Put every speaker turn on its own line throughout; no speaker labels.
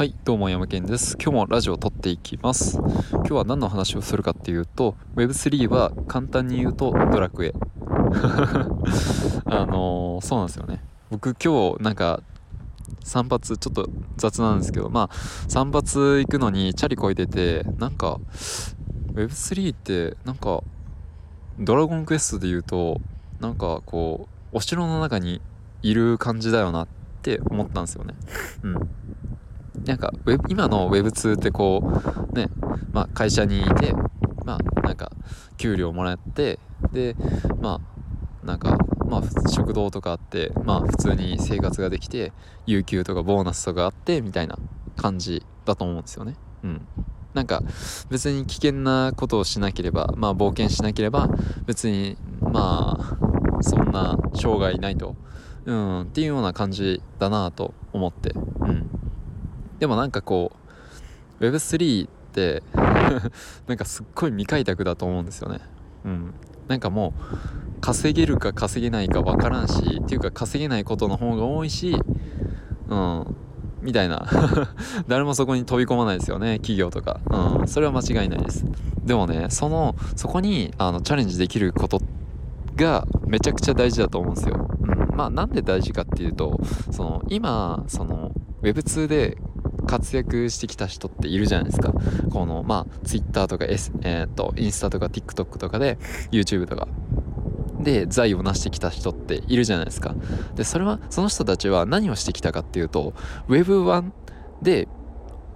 はいどうも山健です。今日もラジオを撮っていきます。今日は何の話をするかっていうと Web3 は簡単に言うとドラクエ。あのー、そうなんですよね。僕今日なんか散髪ちょっと雑なんですけどまあ散髪行くのにチャリこいでてなんか Web3 ってなんかドラゴンクエストで言うとなんかこうお城の中にいる感じだよなって思ったんですよね。うん。なんかウェブ今の Web2 ってこうね、まあ、会社にいてまあなんか給料もらってでまあなんかまあ食堂とかあってまあ普通に生活ができて有給とかボーナスとかあってみたいな感じだと思うんですよね。うん。なんか別に危険なことをしなければまあ冒険しなければ別にまあそんな障害ないと。うんっていうような感じだなと思って。うん。でもなんかこう Web3 って なんかすっごい未開拓だと思うんですよね。うん。なんかもう稼げるか稼げないか分からんしっていうか稼げないことの方が多いしうん。みたいな。誰もそこに飛び込まないですよね企業とか。うん。それは間違いないです。でもねそのそこにあのチャレンジできることがめちゃくちゃ大事だと思うんですよ、うん、まあなんで大事かっていうとその今その Web2 で活躍してきた人っているじゃないですか。この、まあ、Twitter とか、S、えー、っと、インスタとか TikTok とかで、YouTube とか。で、財を成してきた人っているじゃないですか。で、それは、その人たちは何をしてきたかっていうと、Web1 で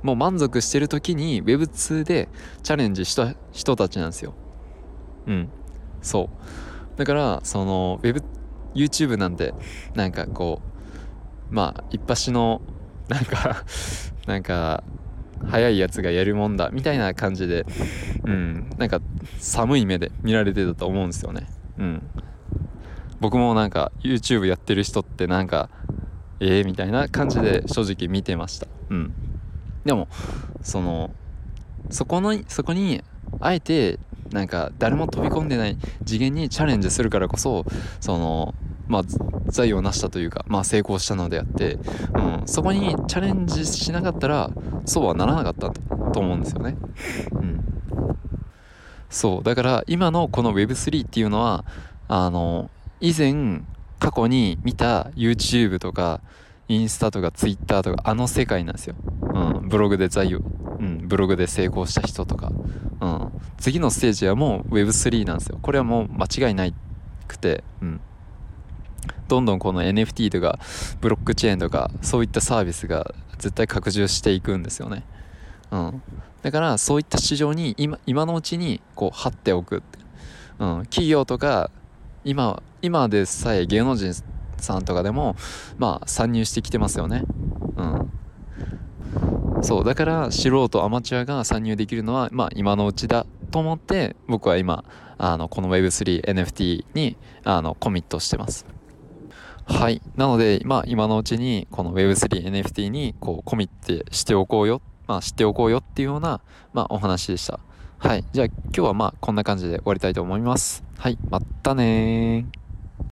もう満足してる時に Web2 でチャレンジした人たちなんですよ。うん。そう。だから、その、Web、YouTube なんて、なんかこう、まあ、一発の、なんかなんか早いやつがやるもんだみたいな感じでうん。なんか寒い目で見られてたと思うんですよね。うん。僕もなんか YouTube やってる人ってなんかええー、みたいな感じで正直見てました。うん。でもそのそこのそこにあえてなんか誰も飛び込んでない次元にチャレンジするからこそそのまあ財を成したというか、まあ、成功したのであって、うん、そこにチャレンジしなかったらそうはならなかったと思うんですよね。うん、そうだから今のこの Web3 っていうのはあの以前過去に見た YouTube とかインスタとか Twitter とかあの世界なんですよ。うん、ブログで財を、うん、ブログで成功した人とか、うん、次のステージはもう Web3 なんですよ。これはもう間違いないくて、うん。どんどんこの NFT とかブロックチェーンとかそういったサービスが絶対拡充していくんですよね。うん、だからそういった市場に今今のうちにこう張っておく、うん、企業とか今今でさえ芸能人さんとかでもまあ参入してきてますよね。うん、そうだから素人アマチュアが参入できるのはまあ今のうちだと思って僕は今あのこの Web3NFT にあのコミットしてます。はい。なので、まあ、今のうちに、この Web3 NFT に、こう、コミットしておこうよ、まあ、知っておこうよっていうような、まあ、お話でした。はい。じゃあ、今日はまあ、こんな感じで終わりたいと思います。はい。またね